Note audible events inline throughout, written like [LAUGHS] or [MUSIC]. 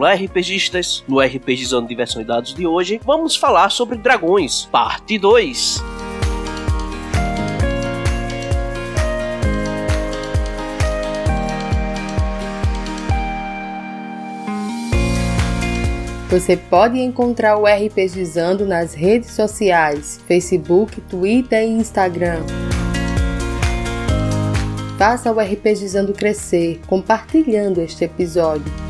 Olá, RPGistas! No RPGizando Diversão e Dados de hoje, vamos falar sobre dragões, parte 2. Você pode encontrar o RPGizando nas redes sociais, Facebook, Twitter e Instagram. Faça o RPGizando crescer, compartilhando este episódio.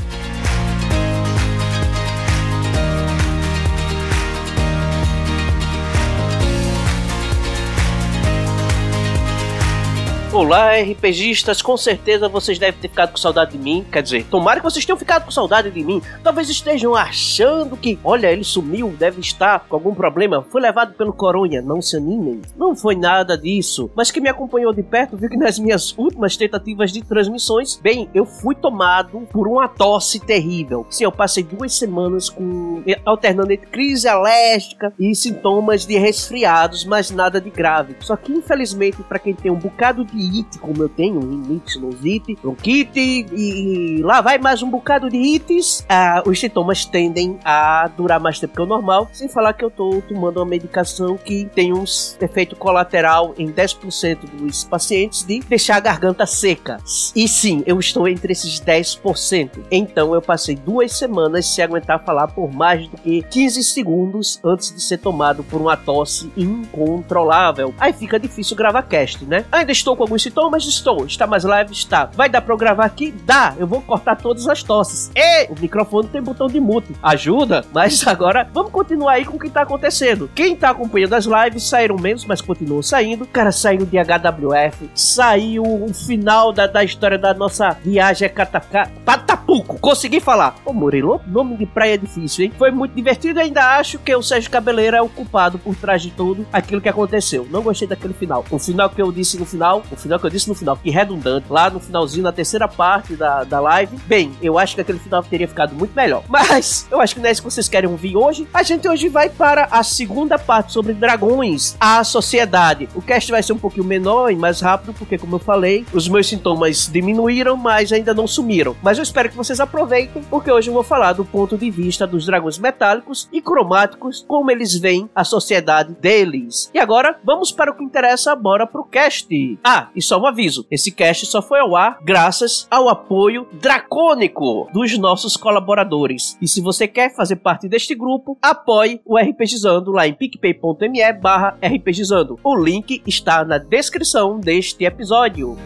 Olá, RPGistas, com certeza vocês devem ter ficado com saudade de mim. Quer dizer, tomara que vocês tenham ficado com saudade de mim. Talvez estejam achando que, olha, ele sumiu, deve estar com algum problema, foi levado pelo coronha. Não se animem. Não foi nada disso. Mas quem me acompanhou de perto viu que nas minhas últimas tentativas de transmissões, bem, eu fui tomado por uma tosse terrível. Sim, eu passei duas semanas com alternando entre crise alérgica e sintomas de resfriados, mas nada de grave. Só que infelizmente para quem tem um bocado de it, como eu tenho, rinite, sinusite, bronquite e lá vai mais um bocado de ites, ah, os sintomas tendem a durar mais tempo que o normal, sem falar que eu tô tomando uma medicação que tem um efeito colateral em 10% dos pacientes de deixar a garganta seca. E sim, eu estou entre esses 10%. Então eu passei duas semanas sem aguentar falar por mais do que 15 segundos antes de ser tomado por uma tosse incontrolável. Aí fica difícil gravar cast, né? Ainda estou com alguns sintomas? Estou. Está mais leve? Está. Vai dar pra eu gravar aqui? Dá. Eu vou cortar todas as tosses. E o microfone tem botão de mute. Ajuda? Mas [LAUGHS] agora vamos continuar aí com o que tá acontecendo. Quem tá acompanhando as lives saíram menos, mas continuam saindo. Cara, saiu de HWF. Saiu o final da, da história da nossa viagem a Cataca... Patapuco. Consegui falar. Ô, Murilo, nome de praia é difícil, hein? Foi muito divertido ainda acho que o Sérgio Cabeleira é o culpado por trás de tudo aquilo que aconteceu. Não gostei daquele final. O final que eu disse no final, o final que eu disse no final, que redundante, lá no finalzinho, na terceira parte da, da live. Bem, eu acho que aquele final teria ficado muito melhor. Mas eu acho que não é isso que vocês querem ouvir hoje. A gente hoje vai para a segunda parte sobre dragões, a sociedade. O cast vai ser um pouquinho menor e mais rápido, porque, como eu falei, os meus sintomas diminuíram, mas ainda não sumiram. Mas eu espero que vocês aproveitem, porque hoje eu vou falar do ponto de vista dos dragões metálicos e cromáticos, como eles veem a sociedade deles. E agora, vamos para o que interessa, bora pro cast. Ah, e só um aviso: esse cast só foi ao ar graças ao apoio dracônico dos nossos colaboradores. E se você quer fazer parte deste grupo, apoie o RPGizando lá em picpay.me barra RPGizando. O link está na descrição deste episódio.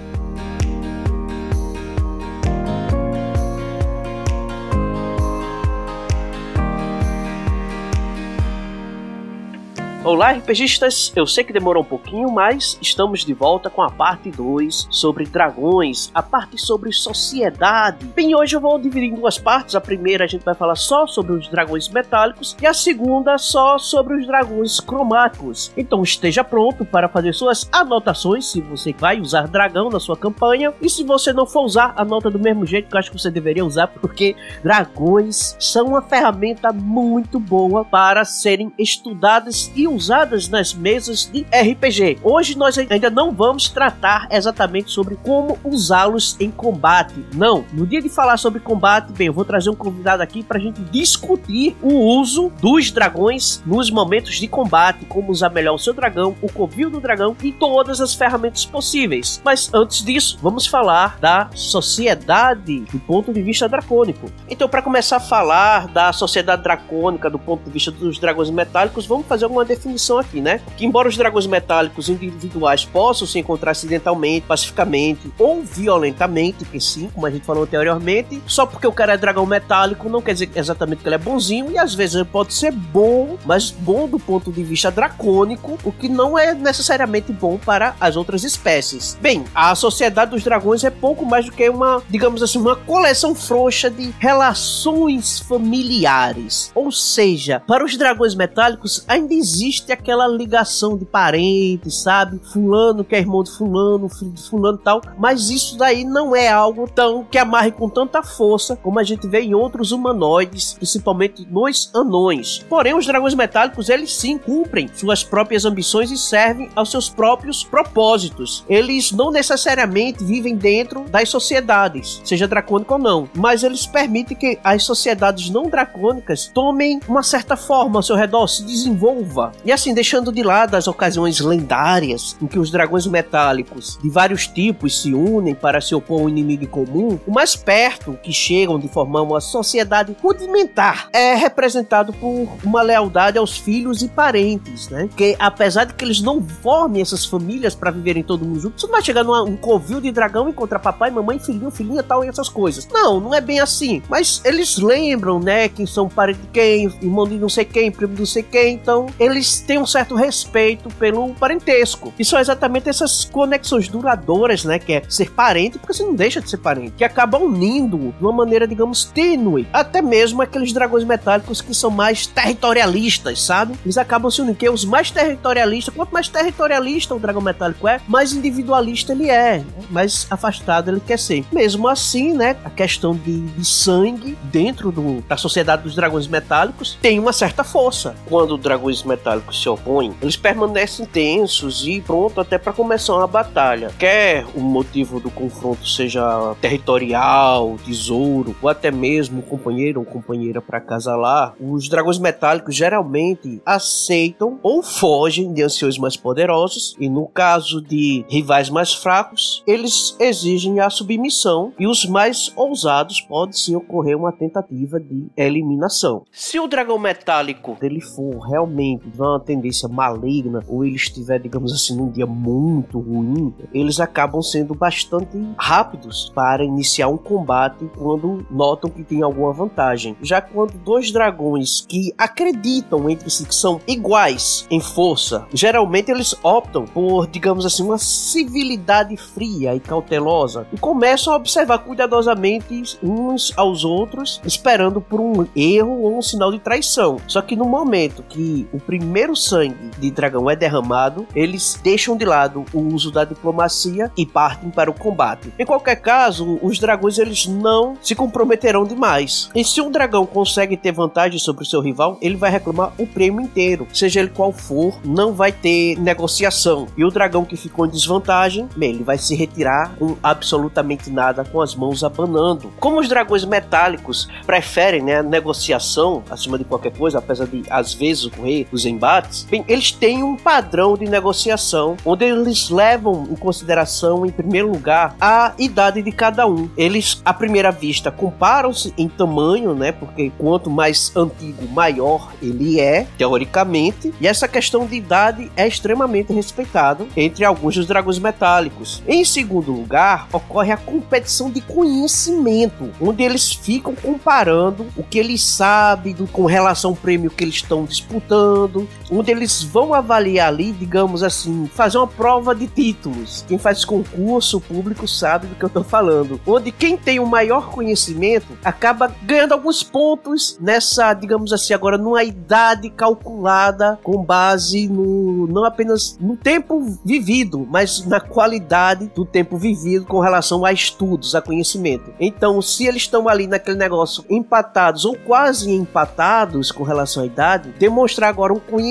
Olá, RPGistas! Eu sei que demorou um pouquinho, mas estamos de volta com a parte 2 sobre dragões, a parte sobre sociedade. Bem, hoje eu vou dividir em duas partes. A primeira a gente vai falar só sobre os dragões metálicos e a segunda só sobre os dragões cromáticos. Então esteja pronto para fazer suas anotações se você vai usar dragão na sua campanha e se você não for usar, anota do mesmo jeito que eu acho que você deveria usar, porque dragões são uma ferramenta muito boa para serem estudadas e usadas nas mesas de RPG. Hoje nós ainda não vamos tratar exatamente sobre como usá-los em combate. Não, no dia de falar sobre combate, bem, eu vou trazer um convidado aqui para a gente discutir o uso dos dragões nos momentos de combate, como usar melhor o seu dragão, o covil do dragão e todas as ferramentas possíveis. Mas antes disso, vamos falar da sociedade do ponto de vista dracônico. Então, para começar a falar da sociedade dracônica do ponto de vista dos dragões metálicos, vamos fazer alguma definição definição aqui, né? Que embora os dragões metálicos individuais possam se encontrar acidentalmente, pacificamente ou violentamente, que sim, como a gente falou anteriormente, só porque o cara é dragão metálico não quer dizer exatamente que ele é bonzinho e às vezes ele pode ser bom, mas bom do ponto de vista dracônico, o que não é necessariamente bom para as outras espécies. Bem, a sociedade dos dragões é pouco mais do que uma, digamos assim, uma coleção frouxa de relações familiares. Ou seja, para os dragões metálicos ainda existe existe aquela ligação de parentes, sabe? Fulano que é irmão de fulano, filho de fulano e tal, mas isso daí não é algo tão que amarre com tanta força como a gente vê em outros humanoides, principalmente nos anões. Porém, os dragões metálicos, eles sim cumprem suas próprias ambições e servem aos seus próprios propósitos. Eles não necessariamente vivem dentro das sociedades, seja dracônico ou não, mas eles permitem que as sociedades não dracônicas tomem uma certa forma ao seu redor, se desenvolva. E assim, deixando de lado as ocasiões lendárias em que os dragões metálicos de vários tipos se unem para se opor a um inimigo comum, o mais perto que chegam de formar uma sociedade rudimentar é representado por uma lealdade aos filhos e parentes, né? Que apesar de que eles não formem essas famílias para viverem todo mundo junto, você não vai chegar num covil de dragão e encontrar papai, mamãe, filhinho, filhinha tal e essas coisas. Não, não é bem assim. Mas eles lembram, né, quem são parentes de quem, irmão de não sei quem, primo de não sei quem, então eles têm um certo respeito pelo parentesco. E são exatamente essas conexões duradouras, né, que é ser parente, porque você não deixa de ser parente, que acabam unindo de uma maneira, digamos, tênue. Até mesmo aqueles dragões metálicos que são mais territorialistas, sabe? Eles acabam se unindo, que os mais territorialistas, quanto mais territorialista o dragão metálico é, mais individualista ele é, né? mais afastado ele quer ser. Mesmo assim, né, a questão de, de sangue dentro do, da sociedade dos dragões metálicos tem uma certa força. Quando dragões metálicos se opõem, eles permanecem tensos e pronto até para começar uma batalha. Quer o motivo do confronto seja territorial, tesouro, ou até mesmo companheiro ou companheira para casalar, os dragões metálicos geralmente aceitam ou fogem de anciões mais poderosos, e no caso de rivais mais fracos, eles exigem a submissão, e os mais ousados pode sim ocorrer uma tentativa de eliminação. Se o dragão metálico ele for realmente de uma tendência maligna, ou ele estiver, digamos assim, num dia muito ruim, eles acabam sendo bastante rápidos para iniciar um combate quando notam que tem alguma vantagem. Já quando dois dragões que acreditam entre si que são iguais em força, geralmente eles optam por, digamos assim, uma civilidade fria e cautelosa e começam a observar cuidadosamente uns aos outros, esperando por um erro ou um sinal de traição. Só que no momento que o primeiro sangue de dragão é derramado, eles deixam de lado o uso da diplomacia e partem para o combate. Em qualquer caso, os dragões eles não se comprometerão demais. E se um dragão consegue ter vantagem sobre o seu rival, ele vai reclamar o prêmio inteiro, seja ele qual for, não vai ter negociação. E o dragão que ficou em desvantagem, bem, ele vai se retirar com absolutamente nada, com as mãos abanando. Como os dragões metálicos preferem né, a negociação acima de qualquer coisa, apesar de às vezes ocorrer os embates, bem, eles têm um padrão de negociação onde eles levam em consideração, em primeiro lugar, a idade de cada um. Eles, à primeira vista, comparam-se em tamanho, né? Porque quanto mais antigo, maior ele é, teoricamente. E essa questão de idade é extremamente respeitada entre alguns dos dragões metálicos. Em segundo lugar, ocorre a competição de conhecimento, onde eles ficam comparando o que eles sabem com relação ao prêmio que eles estão disputando, onde eles vão avaliar ali, digamos assim, fazer uma prova de títulos. Quem faz concurso público sabe do que eu estou falando. Onde quem tem o maior conhecimento acaba ganhando alguns pontos nessa, digamos assim, agora numa idade calculada com base no não apenas no tempo vivido, mas na qualidade do tempo vivido com relação a estudos, a conhecimento. Então, se eles estão ali naquele negócio empatados ou quase empatados com relação à idade, demonstrar agora um conhecimento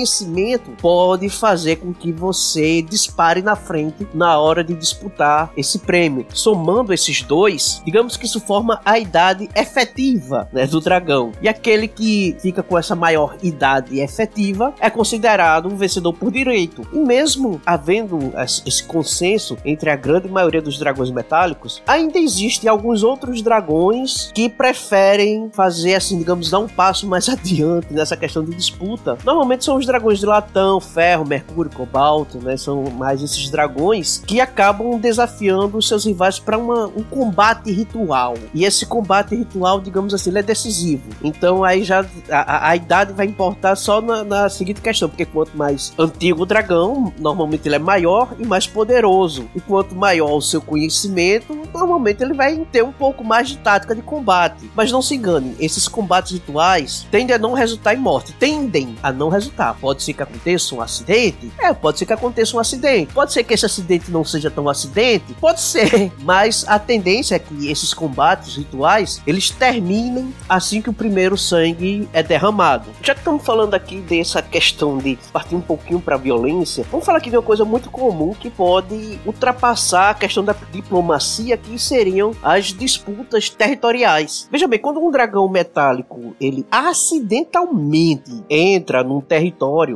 pode fazer com que você dispare na frente na hora de disputar esse prêmio. Somando esses dois, digamos que isso forma a idade efetiva né, do dragão. E aquele que fica com essa maior idade efetiva é considerado um vencedor por direito. E mesmo havendo esse consenso entre a grande maioria dos dragões metálicos, ainda existem alguns outros dragões que preferem fazer assim, digamos, dar um passo mais [LAUGHS] adiante nessa questão de disputa. Normalmente são os dragões de latão, ferro, mercúrio, cobalto, né? São mais esses dragões que acabam desafiando os seus rivais para um combate ritual. E esse combate ritual, digamos assim, é decisivo. Então aí já a, a idade vai importar só na, na, seguinte questão, porque quanto mais antigo o dragão, normalmente ele é maior e mais poderoso. E quanto maior o seu conhecimento, normalmente ele vai ter um pouco mais de tática de combate. Mas não se engane, esses combates rituais tendem a não resultar em morte, tendem a não resultar, pode ser que aconteça um acidente? É, pode ser que aconteça um acidente. Pode ser que esse acidente não seja tão acidente? Pode ser. [LAUGHS] Mas a tendência é que esses combates rituais, eles terminem assim que o primeiro sangue é derramado. Já que estamos falando aqui dessa questão de partir um pouquinho para violência, vamos falar aqui de uma coisa muito comum que pode ultrapassar a questão da diplomacia, que seriam as disputas territoriais. Veja bem, quando um dragão metálico ele acidentalmente entra num território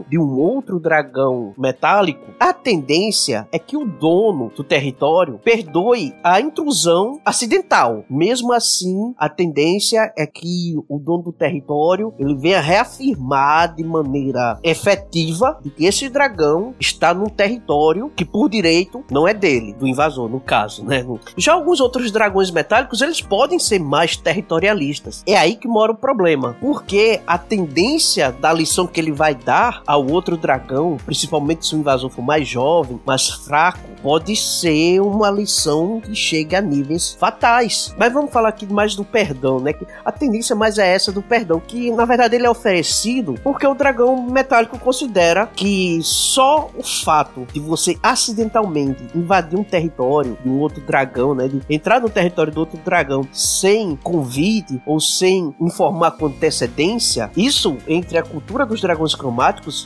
de um outro dragão metálico, a tendência é que o dono do território perdoe a intrusão acidental. Mesmo assim, a tendência é que o dono do território ele venha reafirmar de maneira efetiva que esse dragão está num território que por direito não é dele, do invasor, no caso, né? Já alguns outros dragões metálicos, eles podem ser mais territorialistas. É aí que mora o problema, porque a tendência da lição que ele vai dar ao outro dragão, principalmente se o invasor for mais jovem, mais fraco, pode ser uma lição que chega a níveis fatais. Mas vamos falar aqui mais do perdão, né? A tendência mais é essa do perdão, que na verdade ele é oferecido porque o dragão metálico considera que só o fato de você acidentalmente invadir um território de um outro dragão, né? De entrar no território do outro dragão sem convite ou sem informar com antecedência, isso entre a cultura dos dragões cromáticos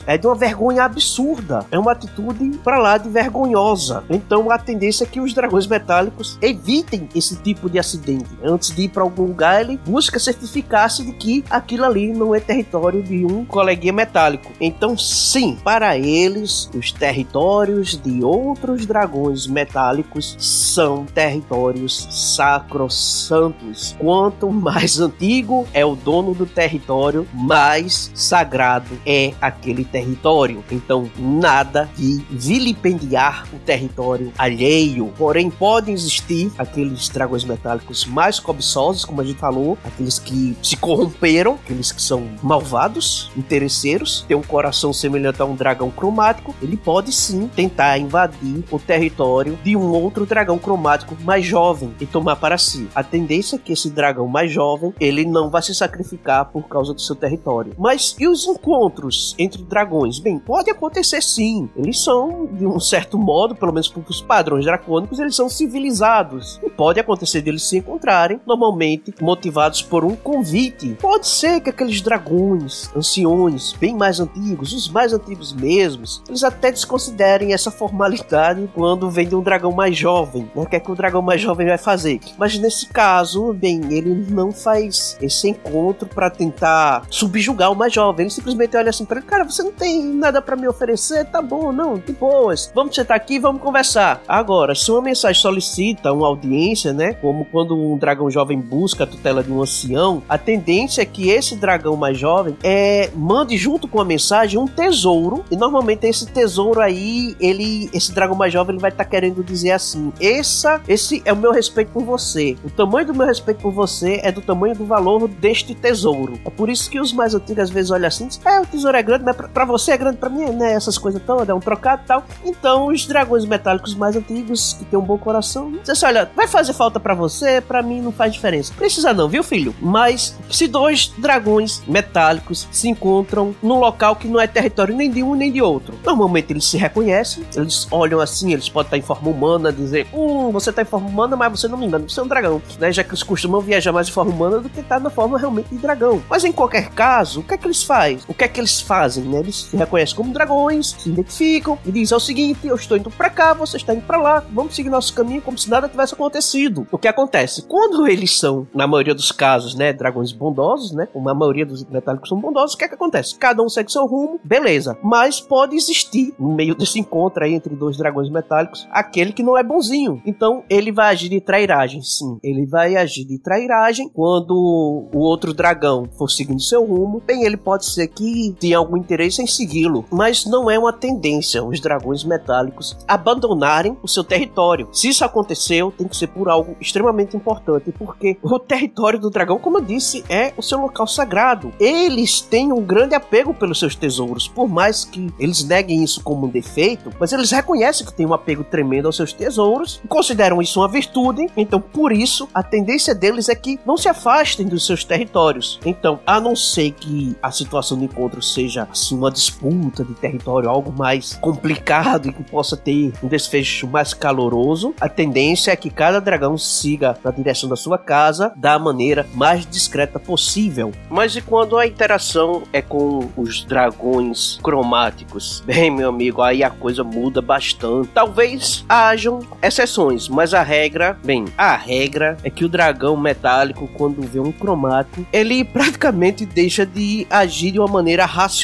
é de uma vergonha absurda. É uma atitude para lá de vergonhosa. Então a tendência é que os dragões metálicos evitem esse tipo de acidente. Antes de ir para algum lugar, ele busca certificar-se de que aquilo ali não é território de um coleguinha metálico. Então, sim, para eles, os territórios de outros dragões metálicos são territórios sacrossantos. Quanto mais antigo é o dono do território, mais sagrado é aquele território. Então, nada de vilipendiar o território alheio. Porém, podem existir aqueles dragões metálicos mais cobiçosos, como a gente falou, aqueles que se corromperam, aqueles que são malvados, interesseiros, tem um coração semelhante a um dragão cromático, ele pode sim tentar invadir o território de um outro dragão cromático mais jovem e tomar para si. A tendência é que esse dragão mais jovem, ele não vai se sacrificar por causa do seu território. Mas e os encontros entre dragões? Bem, pode acontecer sim. Eles são, de um certo modo, pelo menos para os padrões dracônicos, eles são civilizados. E pode acontecer deles se encontrarem, normalmente motivados por um convite. Pode ser que aqueles dragões, anciões, bem mais antigos, os mais antigos mesmos, eles até desconsiderem essa formalidade quando vem de um dragão mais jovem. Né? O que é que o dragão mais jovem vai fazer? Mas nesse caso, bem, ele não faz esse encontro para tentar subjugar o mais jovem. Ele simplesmente olha assim para cara, você não tem nada para me oferecer? Tá bom, não, de boas. Vamos sentar aqui e vamos conversar. Agora, se uma mensagem solicita uma audiência, né? Como quando um dragão jovem busca a tutela de um ancião, a tendência é que esse dragão mais jovem é, mande junto com a mensagem um tesouro. E normalmente esse tesouro aí, ele, esse dragão mais jovem, ele vai estar tá querendo dizer assim: essa, esse é o meu respeito por você. O tamanho do meu respeito por você é do tamanho do valor deste tesouro. É por isso que os mais antigos às vezes olham assim: é, o tesouro é grande, mas pra, pra você é grande, pra mim, né? Essas coisas todas, é um trocado e tal. Então, os dragões metálicos mais antigos, que têm um bom coração, dizem assim: olha, vai fazer falta para você, para mim não faz diferença. Precisa não, viu, filho? Mas se dois dragões metálicos se encontram num local que não é território nem de um nem de outro, normalmente eles se reconhecem, eles olham assim, eles podem estar em forma humana, dizer: hum, você tá em forma humana, mas você não me engana, você é um dragão, né? Já que eles costumam viajar mais em forma humana do que estar tá na forma realmente de dragão. Mas em qualquer caso, o que é que eles fazem? O que é que eles fazem, né? Eles se reconhecem como dragões, se identificam e dizem: é o seguinte, eu estou indo para cá, você está indo para lá, vamos seguir nosso caminho como se nada tivesse acontecido. O que acontece? Quando eles são, na maioria dos casos, né, dragões bondosos, né? Como a maioria dos metálicos são bondosos, o que é que acontece? Cada um segue seu rumo, beleza. Mas pode existir, no meio desse encontro aí entre dois dragões metálicos, aquele que não é bonzinho. Então ele vai agir de trairagem, sim. Ele vai agir de trairagem quando o outro dragão for seguindo seu rumo. Bem, ele pode ser que tenha algum interesse em segui-lo, mas não é uma tendência os dragões metálicos abandonarem o seu território. Se isso aconteceu, tem que ser por algo extremamente importante, porque o território do dragão, como eu disse, é o seu local sagrado. Eles têm um grande apego pelos seus tesouros, por mais que eles neguem isso como um defeito, mas eles reconhecem que tem um apego tremendo aos seus tesouros, consideram isso uma virtude, então por isso a tendência deles é que não se afastem dos seus territórios. Então, a não ser que a situação do encontro seja seja assim, uma disputa de território, algo mais complicado e que possa ter um desfecho mais caloroso, a tendência é que cada dragão siga na direção da sua casa da maneira mais discreta possível. Mas e quando a interação é com os dragões cromáticos? [LAUGHS] Bem, meu amigo, aí a coisa muda bastante. Talvez hajam exceções, mas a regra, bem, a regra é que o dragão metálico, quando vê um cromático, ele praticamente deixa de agir de uma maneira racional.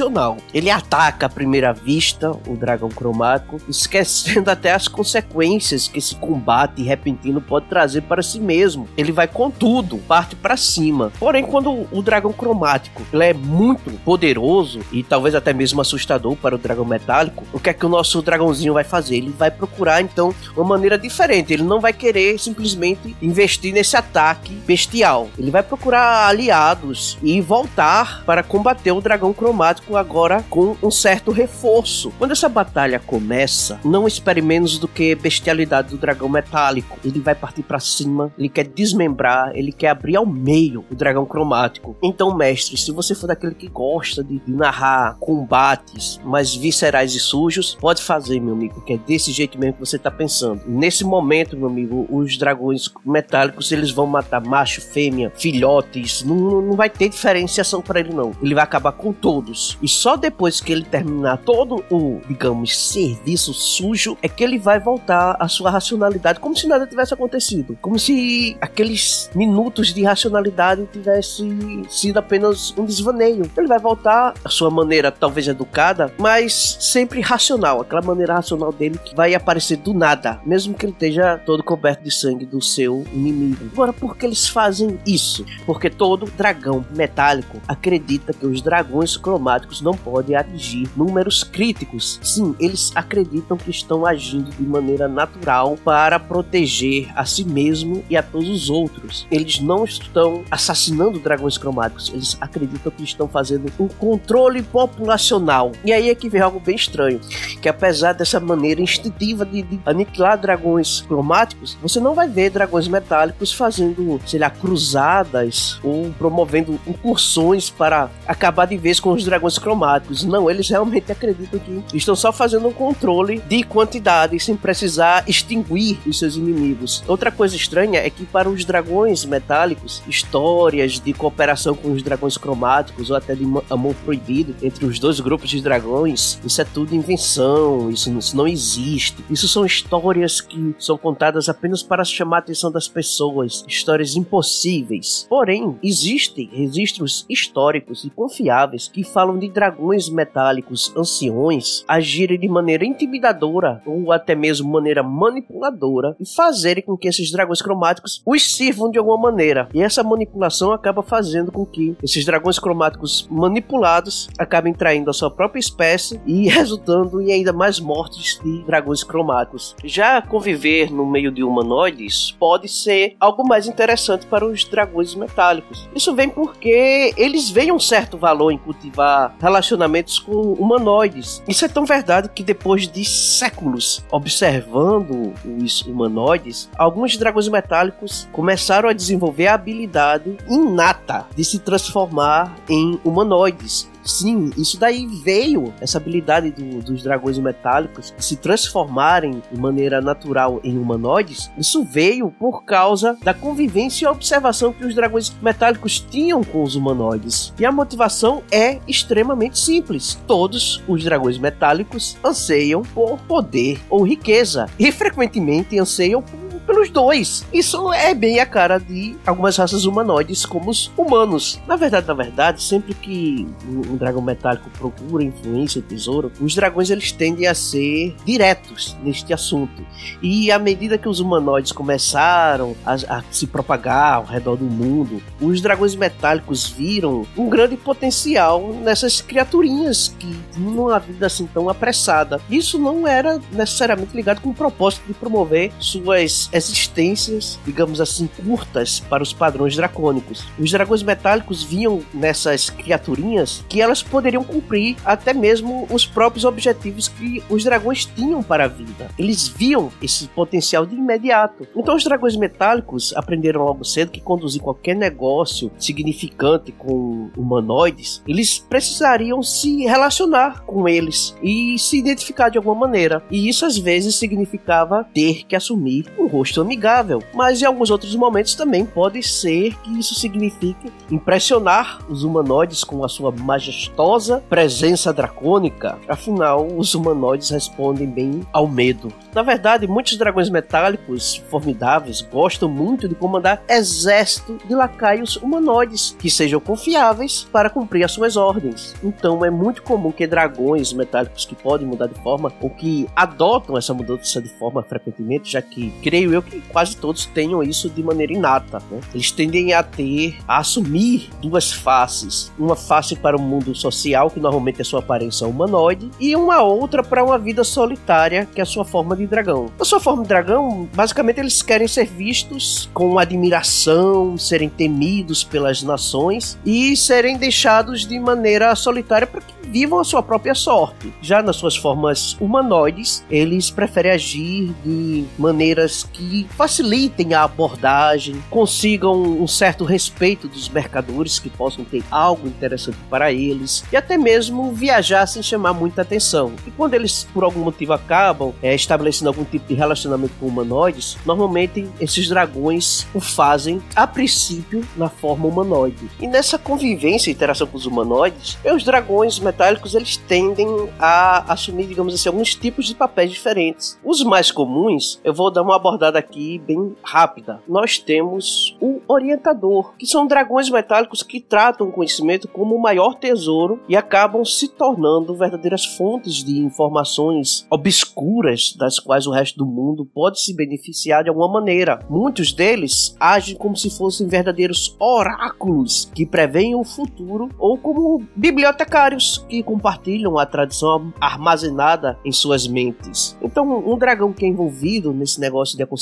Ele ataca à primeira vista o dragão cromático, esquecendo até as consequências que esse combate repentino pode trazer para si mesmo. Ele vai com tudo, parte para cima. Porém, quando o dragão cromático ele é muito poderoso e talvez até mesmo assustador para o dragão metálico, o que é que o nosso dragãozinho vai fazer? Ele vai procurar então uma maneira diferente. Ele não vai querer simplesmente investir nesse ataque bestial. Ele vai procurar aliados e voltar para combater o dragão cromático agora com um certo reforço. Quando essa batalha começa, não espere menos do que bestialidade do dragão metálico. Ele vai partir para cima, ele quer desmembrar, ele quer abrir ao meio o dragão cromático. Então, mestre, se você for daquele que gosta de narrar combates mais viscerais e sujos, pode fazer, meu amigo, que é desse jeito mesmo que você tá pensando. Nesse momento, meu amigo, os dragões metálicos eles vão matar macho, fêmea, filhotes, não, não vai ter diferenciação para ele não. Ele vai acabar com todos. E só depois que ele terminar todo o, digamos, serviço sujo, é que ele vai voltar à sua racionalidade, como se nada tivesse acontecido. Como se aqueles minutos de racionalidade tivesse sido apenas um desvaneio. Ele vai voltar à sua maneira, talvez educada, mas sempre racional. Aquela maneira racional dele que vai aparecer do nada, mesmo que ele esteja todo coberto de sangue do seu inimigo. Agora, por que eles fazem isso? Porque todo dragão metálico acredita que os dragões cromáticos não podem atingir números críticos. Sim, eles acreditam que estão agindo de maneira natural para proteger a si mesmo e a todos os outros. Eles não estão assassinando dragões cromáticos, eles acreditam que estão fazendo um controle populacional. E aí é que vem algo bem estranho, que apesar dessa maneira instintiva de, de aniquilar dragões cromáticos, você não vai ver dragões metálicos fazendo, sei lá, cruzadas ou promovendo incursões para acabar de vez com os dragões cromáticos. Não, eles realmente acreditam que estão só fazendo um controle de quantidade sem precisar extinguir os seus inimigos. Outra coisa estranha é que para os dragões metálicos, histórias de cooperação com os dragões cromáticos ou até de amor proibido entre os dois grupos de dragões, isso é tudo invenção, isso, isso não existe. Isso são histórias que são contadas apenas para chamar a atenção das pessoas, histórias impossíveis. Porém, existem registros históricos e confiáveis que falam de dragões metálicos anciões agirem de maneira intimidadora ou até mesmo maneira manipuladora e fazerem com que esses dragões cromáticos os sirvam de alguma maneira. E essa manipulação acaba fazendo com que esses dragões cromáticos manipulados acabem traindo a sua própria espécie e [LAUGHS] resultando em ainda mais mortes de dragões cromáticos. Já conviver no meio de humanoides pode ser algo mais interessante para os dragões metálicos. Isso vem porque eles veem um certo valor em cultivar relacionamentos com humanoides. Isso é tão verdade que depois de séculos observando os humanoides, alguns dragões metálicos começaram a desenvolver a habilidade inata de se transformar em humanoides. Sim, isso daí veio, essa habilidade do, dos dragões metálicos se transformarem de maneira natural em humanoides. Isso veio por causa da convivência e observação que os dragões metálicos tinham com os humanoides. E a motivação é extremamente simples. Todos os dragões metálicos anseiam por poder ou riqueza e frequentemente anseiam por pelos dois. Isso é bem a cara de algumas raças humanoides, como os humanos. Na verdade, na verdade, sempre que um dragão metálico procura influência ou tesouro, os dragões eles tendem a ser diretos neste assunto. E à medida que os humanoides começaram a, a se propagar ao redor do mundo, os dragões metálicos viram um grande potencial nessas criaturinhas que tinham uma vida assim tão apressada. Isso não era necessariamente ligado com o propósito de promover suas resistências, digamos assim, curtas para os padrões dracônicos. Os dragões metálicos viam nessas criaturinhas que elas poderiam cumprir até mesmo os próprios objetivos que os dragões tinham para a vida. Eles viam esse potencial de imediato. Então os dragões metálicos aprenderam logo cedo que conduzir qualquer negócio significante com humanoides, eles precisariam se relacionar com eles e se identificar de alguma maneira. E isso às vezes significava ter que assumir um rosto amigável, mas em alguns outros momentos também pode ser que isso signifique impressionar os humanoides com a sua majestosa presença dracônica. Afinal, os humanoides respondem bem ao medo. Na verdade, muitos dragões metálicos formidáveis gostam muito de comandar exército de lacaios humanoides que sejam confiáveis para cumprir as suas ordens. Então é muito comum que dragões metálicos que podem mudar de forma ou que adotam essa mudança de forma frequentemente, já que creio eu que quase todos tenham isso de maneira inata. Né? Eles tendem a ter, a assumir duas faces: uma face para o mundo social, que normalmente é sua aparência humanoide, e uma outra para uma vida solitária, que é a sua forma de dragão. Na sua forma de dragão, basicamente eles querem ser vistos com admiração, serem temidos pelas nações e serem deixados de maneira solitária para que vivam a sua própria sorte. Já nas suas formas humanoides, eles preferem agir de maneiras que facilitem a abordagem, consigam um certo respeito dos mercadores que possam ter algo interessante para eles e até mesmo viajar sem chamar muita atenção. E quando eles por algum motivo acabam é, estabelecendo algum tipo de relacionamento com humanoides, normalmente esses dragões o fazem a princípio na forma humanoide. E nessa convivência e interação com os humanoides, os dragões metálicos eles tendem a assumir, digamos assim, alguns tipos de papéis diferentes. Os mais comuns, eu vou dar uma abordada aqui bem rápida. Nós temos o orientador, que são dragões metálicos que tratam o conhecimento como o maior tesouro e acabam se tornando verdadeiras fontes de informações obscuras das quais o resto do mundo pode se beneficiar de alguma maneira. Muitos deles agem como se fossem verdadeiros oráculos que preveem o futuro ou como bibliotecários que compartilham a tradição armazenada em suas mentes. Então, um dragão que é envolvido nesse negócio de aconselhamento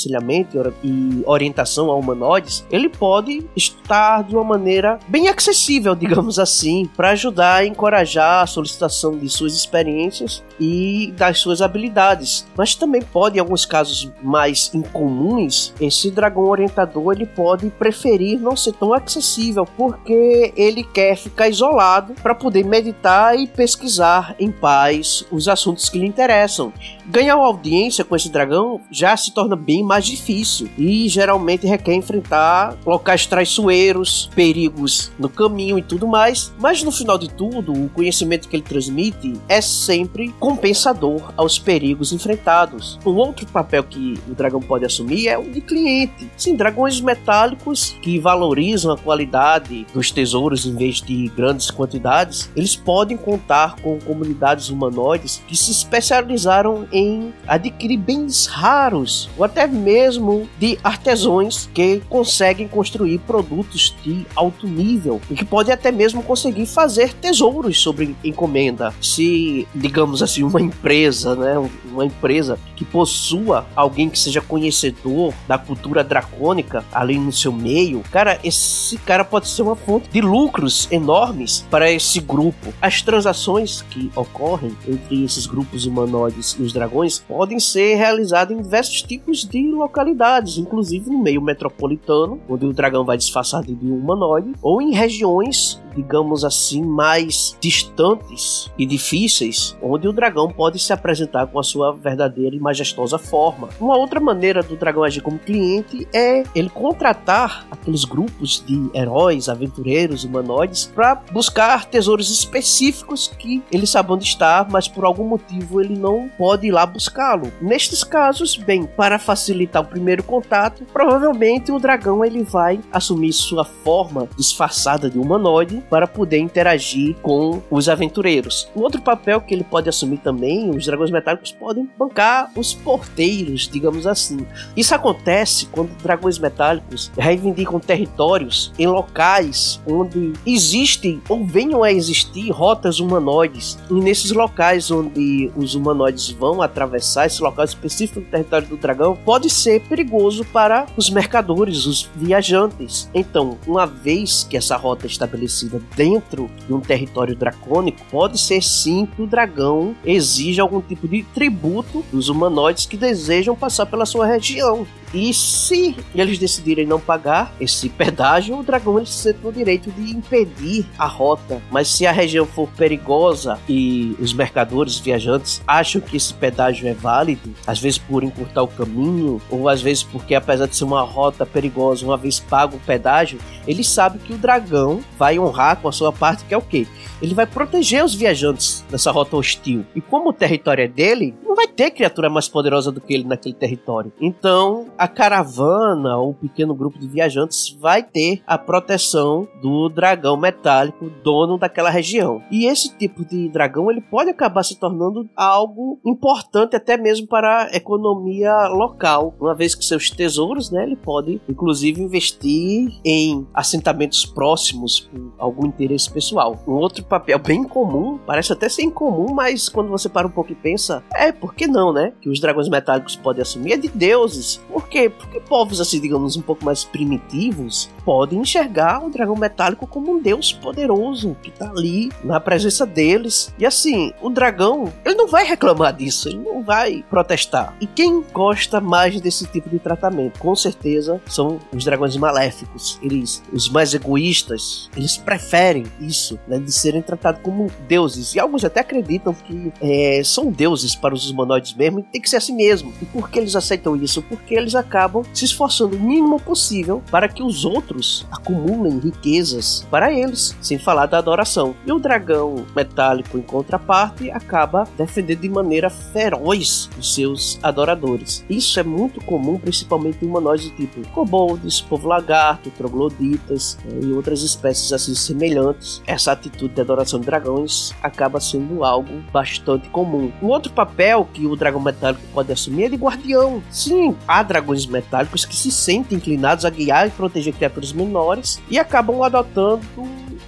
e orientação a humanoides, ele pode estar de uma maneira bem acessível, [LAUGHS] digamos assim, para ajudar a encorajar a solicitação de suas experiências e das suas habilidades. Mas também pode, em alguns casos mais incomuns, esse dragão orientador ele pode preferir não ser tão acessível porque ele quer ficar isolado para poder meditar e pesquisar em paz os assuntos que lhe interessam. Ganhar audiência com esse dragão já se torna bem mais difícil e geralmente requer enfrentar locais traiçoeiros, perigos no caminho e tudo mais. Mas no final de tudo, o conhecimento que ele transmite é sempre compensador aos perigos enfrentados. Um outro papel que o dragão pode assumir é o de cliente. Sim, dragões metálicos que valorizam a qualidade dos tesouros em vez de grandes quantidades, eles podem contar com comunidades humanoides que se especializaram em adquirir bens raros ou até mesmo de artesãos que conseguem construir produtos de alto nível e que podem até mesmo conseguir fazer tesouros sobre encomenda. Se, digamos assim, uma empresa, né, uma empresa que possua alguém que seja conhecedor da cultura dracônica ali no seu meio, cara, esse cara pode ser uma fonte de lucros enormes para esse grupo. As transações que ocorrem entre esses grupos humanoides e os dragões podem ser realizadas em diversos tipos de localidades, inclusive no meio metropolitano, onde o dragão vai disfarçado de um humanoide, ou em regiões digamos assim, mais distantes e difíceis, onde o dragão pode se apresentar com a sua verdadeira e majestosa forma. Uma outra maneira do dragão agir como cliente é ele contratar aqueles grupos de heróis, aventureiros, humanoides para buscar tesouros específicos que ele sabe onde está, mas por algum motivo ele não pode ir lá buscá-lo. Nestes casos, bem, para facilitar o primeiro contato, provavelmente o dragão ele vai assumir sua forma disfarçada de humanoide para poder interagir com os aventureiros. Um outro papel que ele pode assumir também, os dragões metálicos podem bancar os porteiros, digamos assim. Isso acontece quando dragões metálicos reivindicam territórios em locais onde existem ou venham a existir rotas humanoides. E nesses locais onde os humanoides vão atravessar, esse local específico do território do dragão, pode ser perigoso para os mercadores, os viajantes. Então, uma vez que essa rota é estabelecida dentro de um território dracônico, pode ser sim que o dragão exija algum tipo de tributo dos humanoides que desejam passar pela sua região. E se eles decidirem não pagar esse pedágio, o dragão ele se sente no direito de impedir a rota. Mas se a região for perigosa e os mercadores, viajantes, acham que esse pedágio é válido, às vezes por encurtar o caminho, ou às vezes porque, apesar de ser uma rota perigosa, uma vez pago o pedágio, eles sabem que o dragão vai honrar com a sua parte, que é o quê? Ele vai proteger os viajantes nessa rota hostil. E como o território é dele, não vai ter criatura mais poderosa do que ele naquele território. Então, a caravana ou um pequeno grupo de viajantes vai ter a proteção do dragão metálico, dono daquela região. E esse tipo de dragão ele pode acabar se tornando algo importante até mesmo para a economia local, uma vez que seus tesouros, né, ele pode inclusive investir em assentamentos próximos por algum interesse pessoal. Um outro papel bem comum, parece até ser incomum, mas quando você para um pouco e pensa, é, por que não, né? Que os dragões metálicos podem assumir é de deuses. Por quê? Porque povos assim, digamos, um pouco mais primitivos podem enxergar o dragão metálico como um deus poderoso que tá ali na presença deles. E assim, o dragão, ele não vai reclamar disso, ele não vai protestar. E quem gosta mais desse tipo de tratamento, com certeza, são os dragões maléficos. Eles, os mais egoístas, eles preferem isso, né, de serem tratados como deuses. E alguns até acreditam que é, são deuses para os humanoides mesmo, e tem que ser assim mesmo. E por que eles aceitam isso? Porque eles acabam se esforçando o mínimo possível para que os outros acumulem riquezas para eles, sem falar da adoração. E o dragão metálico, em contraparte, acaba defendendo de maneira feroz os seus adoradores. Isso é muito comum, principalmente em humanoides do tipo kobolds, povo lagarto, trogloditas né, e outras espécies assim semelhantes. Essa atitude de adoração de dragões acaba sendo algo bastante comum. Um outro papel que o dragão metálico pode assumir é de guardião. Sim, há dragões dragões metálicos que se sentem inclinados a guiar e proteger criaturas menores e acabam adotando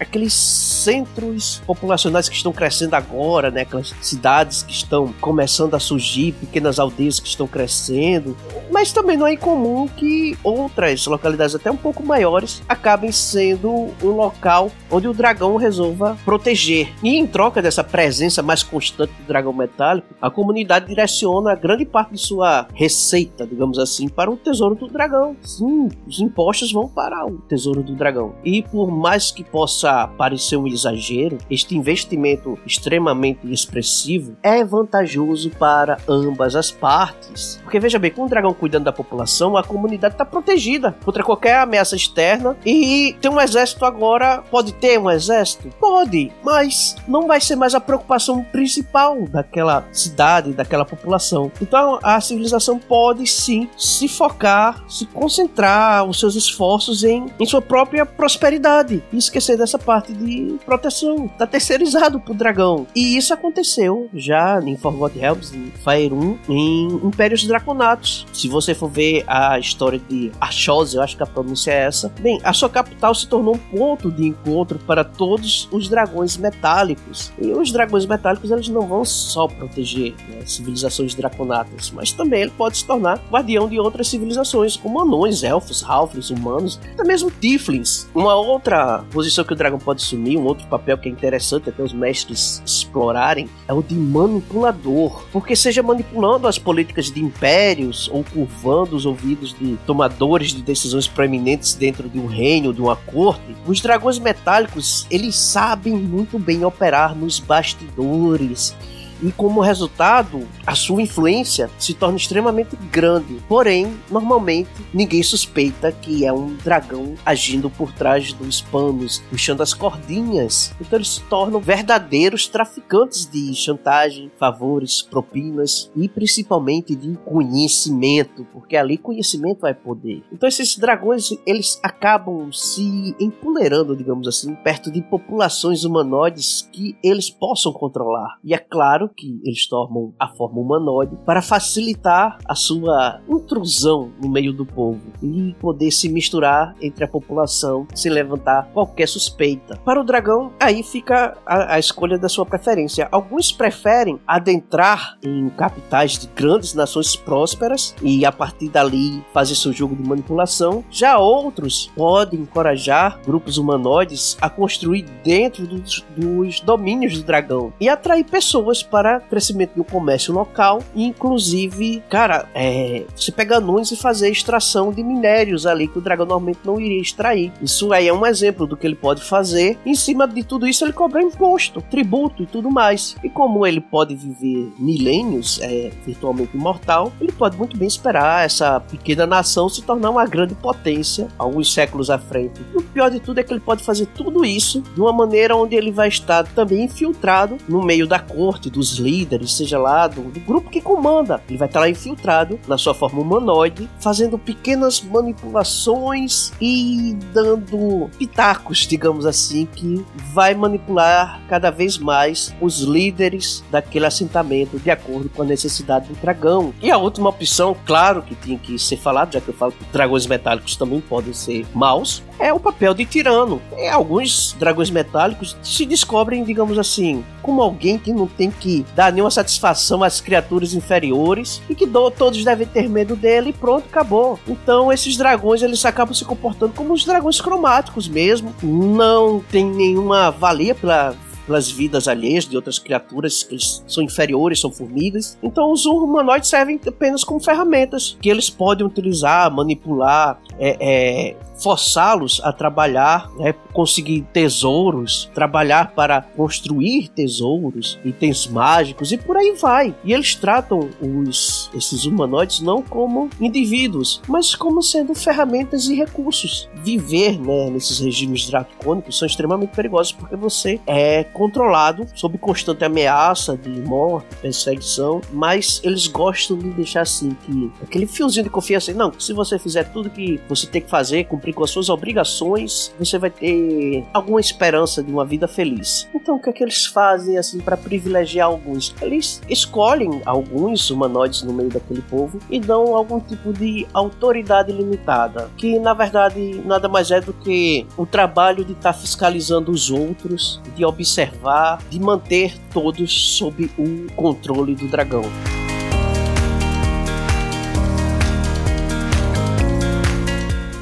aqueles centros populacionais que estão crescendo agora, né? Aquelas cidades que estão começando a surgir, pequenas aldeias que estão crescendo. Mas também não é incomum que outras localidades até um pouco maiores acabem sendo um local onde o dragão resolva proteger. E em troca dessa presença mais constante do dragão metálico, a comunidade direciona grande parte de sua receita, digamos assim, para o tesouro do dragão. Sim, os impostos vão para o tesouro do dragão. E por mais que possa parecer um exagero, este investimento extremamente expressivo é vantajoso para ambas as partes. Porque veja bem, com o dragão cuidando da população, a comunidade está protegida contra qualquer ameaça externa e tem um exército agora. Pode ter um exército? Pode, mas não vai ser mais a preocupação principal daquela cidade, daquela população. Então a civilização pode sim se focar, se concentrar os seus esforços em, em sua própria prosperidade e esquecer dessa parte de proteção. Tá terceirizado pro dragão. E isso aconteceu já em Forgotten Realms, em Fire 1, em Impérios Draconatos. Se você for ver a história de Archose, eu acho que a pronúncia é essa. Bem, a sua capital se tornou um ponto de encontro para todos os dragões metálicos. E os dragões metálicos, eles não vão só proteger né, civilizações draconatas, mas também ele pode se tornar guardião de outras civilizações, como anões, elfos, halflings, humanos, até mesmo tieflings. Uma outra posição que o dragão pode assumir, um outro papel que é interessante até os mestres explorarem, é o de manipulador. Porque seja manipulando as políticas de impérios ou curvando os ouvidos de tomadores de decisões proeminentes dentro de um reino, de uma corte, os dragões metálicos, eles sabem muito bem operar nos bastidores e como resultado, a sua influência se torna extremamente grande. Porém, normalmente ninguém suspeita que é um dragão agindo por trás dos panos, puxando as cordinhas. Então eles se tornam verdadeiros traficantes de chantagem, favores, propinas e principalmente de conhecimento, porque ali conhecimento é poder. Então esses dragões eles acabam se empolerando, digamos assim, perto de populações humanoides que eles possam controlar. E é claro que eles tomam a forma humanoide para facilitar a sua intrusão no meio do povo e poder se misturar entre a população, se levantar qualquer suspeita. Para o dragão, aí fica a, a escolha da sua preferência. Alguns preferem adentrar em capitais de grandes nações prósperas e a partir dali fazer seu jogo de manipulação. Já outros podem encorajar grupos humanoides a construir dentro dos, dos domínios do dragão e atrair pessoas para crescimento do comércio local, inclusive, cara, é, se pegar anões e fazer extração de minérios ali que o dragão normalmente não iria extrair. Isso aí é um exemplo do que ele pode fazer. Em cima de tudo isso, ele cobra imposto, tributo e tudo mais. E como ele pode viver milênios, é virtualmente imortal, ele pode muito bem esperar essa pequena nação se tornar uma grande potência alguns séculos à frente. E o pior de tudo é que ele pode fazer tudo isso de uma maneira onde ele vai estar também infiltrado no meio da corte, dos líderes, seja lá do, do grupo que comanda. Ele vai estar lá infiltrado na sua forma humanoide, fazendo pequenas manipulações e dando pitacos, digamos assim, que vai manipular cada vez mais os líderes daquele assentamento de acordo com a necessidade do dragão. E a última opção, claro que tinha que ser falado, já que eu falo que dragões metálicos também podem ser maus, é o papel de tirano. E alguns dragões metálicos se descobrem, digamos assim, como alguém que não tem que dar nenhuma satisfação às criaturas inferiores e que do, todos devem ter medo dele e pronto, acabou. Então esses dragões eles acabam se comportando como os dragões cromáticos mesmo. Não tem nenhuma valia pela pelas vidas alheias de outras criaturas que são inferiores, são formigas. Então os humanoides servem apenas como ferramentas que eles podem utilizar, manipular, é, é, forçá-los a trabalhar, né, conseguir tesouros, trabalhar para construir tesouros, itens mágicos e por aí vai. E eles tratam os esses humanoides não como indivíduos, mas como sendo ferramentas e recursos. Viver né, nesses regimes dracônicos são extremamente perigosos porque você é controlado sob constante ameaça de morte, perseguição, mas eles gostam de deixar assim que aquele fiozinho de confiança, não, se você fizer tudo que você tem que fazer, cumprir com as suas obrigações, você vai ter alguma esperança de uma vida feliz. Então, o que é que eles fazem assim para privilegiar alguns? Eles escolhem alguns humanoides no meio daquele povo e dão algum tipo de autoridade limitada, que na verdade nada mais é do que o trabalho de estar tá fiscalizando os outros, de observar, de manter todos sob o controle do dragão.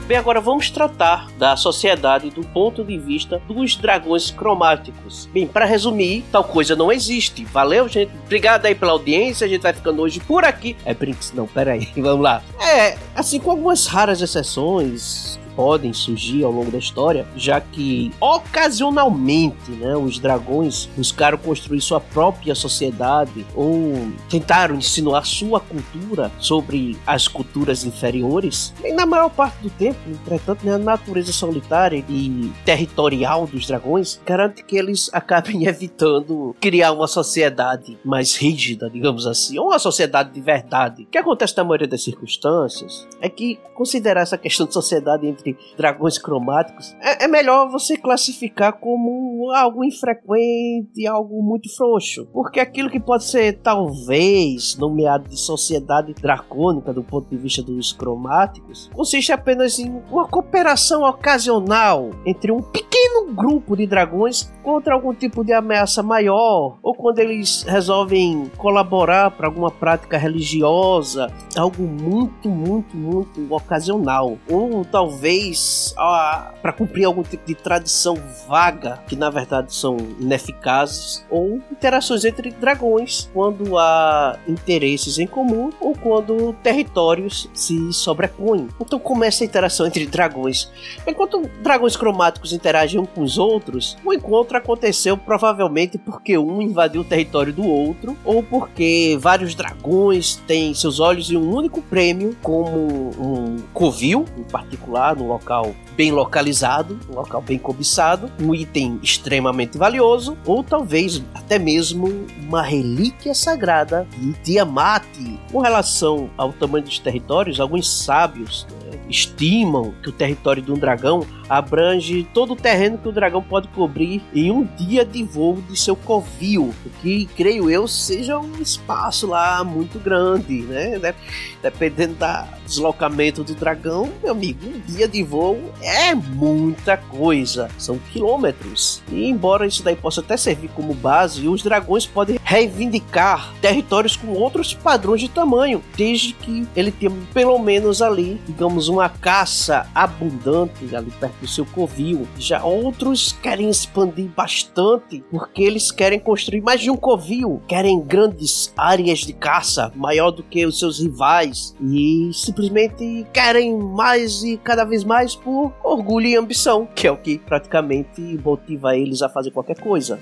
Bem, agora vamos tratar da sociedade do ponto de vista dos dragões cromáticos. Bem, para resumir, tal coisa não existe. Valeu, gente? Obrigado aí pela audiência. A gente vai ficando hoje por aqui. É Brinks? Não, peraí. [LAUGHS] Vamos lá. É, assim, com algumas raras exceções, podem surgir ao longo da história, já que ocasionalmente né, os dragões buscaram construir sua própria sociedade ou tentaram insinuar sua cultura sobre as culturas inferiores. E na maior parte do tempo, entretanto, né, a natureza solitária e territorial dos dragões garante que eles [LAUGHS] acabem evitando criar uma sociedade mais rígida, digamos assim, ou uma sociedade de verdade. O que acontece na maioria das circunstâncias é que considerar essa questão de sociedade entre dragões cromáticos, é, é, melhor você classificar como algo infrequente, algo muito frouxo. Porque aquilo que pode ser, talvez, nomeado de sociedade dracônica do ponto de vista dos cromáticos, consiste apenas em uma cooperação ocasional entre um pequeno grupo de dragões contra algum tipo de ameaça maior, ou quando eles resolvem colaborar para alguma prática religiosa, algo muito, muito, muito ocasional. Ou talvez talvez para cumprir algum tipo de tradição vaga, que na verdade são ineficazes, ou interações entre dragões, quando há interesses em comum ou quando territórios se sobrepõem. Então, como é essa interação entre dragões? Enquanto dragões cromáticos interagem uns com os outros, o encontro aconteceu provavelmente porque um invadiu o território do outro, ou porque vários dragões têm seus olhos em um único prêmio, como um covil, em particular, no local bem localizado, um local bem cobiçado, um item extremamente valioso, ou talvez até mesmo uma relíquia sagrada de Tiamat. Com relação ao tamanho dos territórios, alguns sábios né, estimam que o território de um dragão abrange todo o terreno que o dragão pode cobrir em um dia de voo de seu covil, o que creio eu seja um espaço lá muito grande, né? Dependendo do deslocamento do dragão, meu amigo, um dia de voo é muita coisa, são quilômetros. E embora isso daí possa até servir como base, os dragões podem reivindicar territórios com outros padrões de tamanho, desde que ele tenha pelo menos ali, digamos, uma caça abundante ali perto do seu covil. Já outros querem expandir bastante porque eles querem construir mais de um covil, querem grandes áreas de caça, maior do que os seus rivais e simplesmente querem mais e cada vez mais por orgulho e ambição, que é o que praticamente motiva eles a fazer qualquer coisa.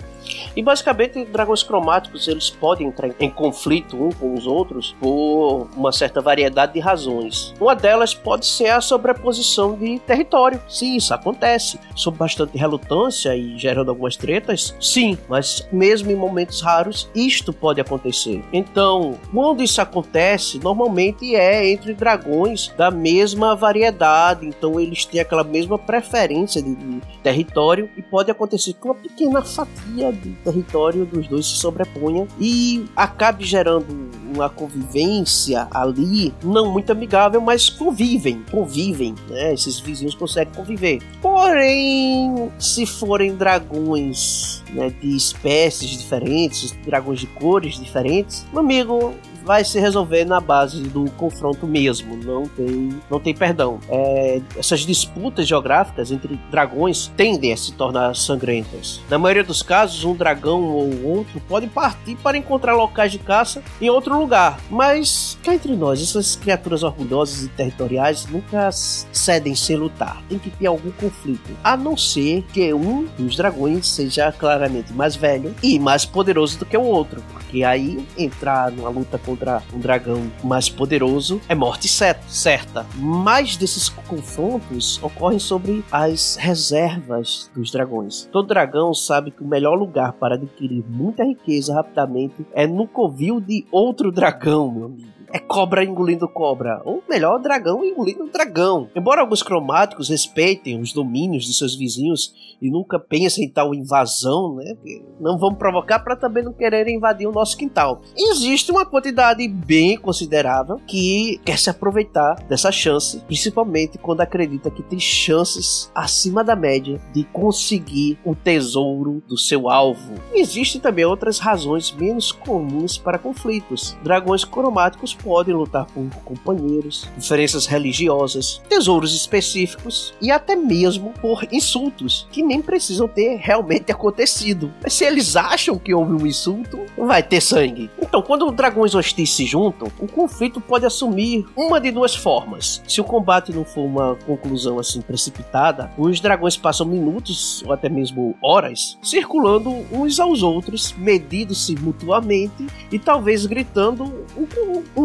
E basicamente dragões cromáticos eles podem entrar em conflito um com os outros por uma certa variedade de razões. Uma delas pode ser a sobreposição de território. Sim, isso acontece. Sob bastante relutância e gerando algumas tretas, sim, mas mesmo em momentos raros, isto pode acontecer. Então, quando isso acontece, normalmente é entre dragões da mesma variedade, então eles têm aquela mesma preferência de, de território e pode acontecer que uma pequena fatia de território dos dois se sobreponha e acabe gerando uma convivência ali não muito amigável, mas convivem, convivem, né? Esses vizinhos conseguem conviver. Porém, se forem dragões né, de espécies diferentes, dragões de cores diferentes, meu amigo, vai se resolver na base do confronto mesmo, não tem, não tem perdão. É, essas disputas geográficas entre dragões tendem a se tornar sangrentas. Na maioria dos casos, um dragão ou outro pode partir para encontrar locais de caça em outro lugar, mas cá entre nós, essas criaturas orgulhosas e territoriais nunca cedem sem lutar. Tem que ter algum conflito, a não ser que um dos dragões seja claramente mais velho e mais poderoso do que o outro, porque aí entrar numa luta contra um dragão mais poderoso é morte certa. Mais desses confrontos ocorrem sobre as reservas dos dragões. Todo dragão sabe que o melhor lugar para adquirir muita riqueza rapidamente é no covil de outro dragão, meu amigo é cobra engolindo cobra, ou melhor, dragão engolindo dragão. Embora alguns cromáticos respeitem os domínios de seus vizinhos e nunca pensem em tal invasão, né? Não vamos provocar para também não querer invadir o nosso quintal. Existe uma quantidade bem considerável que quer se aproveitar dessa chance, principalmente quando acredita que tem chances acima da média de conseguir o tesouro do seu alvo. existem também outras razões menos comuns para conflitos. Dragões cromáticos podem lutar por companheiros, diferenças religiosas, tesouros específicos e até mesmo por insultos que nem precisam ter realmente acontecido. Mas se eles acham que houve um insulto, vai ter sangue. Então, quando dragões hostis se juntam, o conflito pode assumir uma de duas formas. Se o combate não for uma conclusão assim precipitada, os dragões passam minutos ou até mesmo horas circulando uns aos outros, medindo-se mutuamente e talvez gritando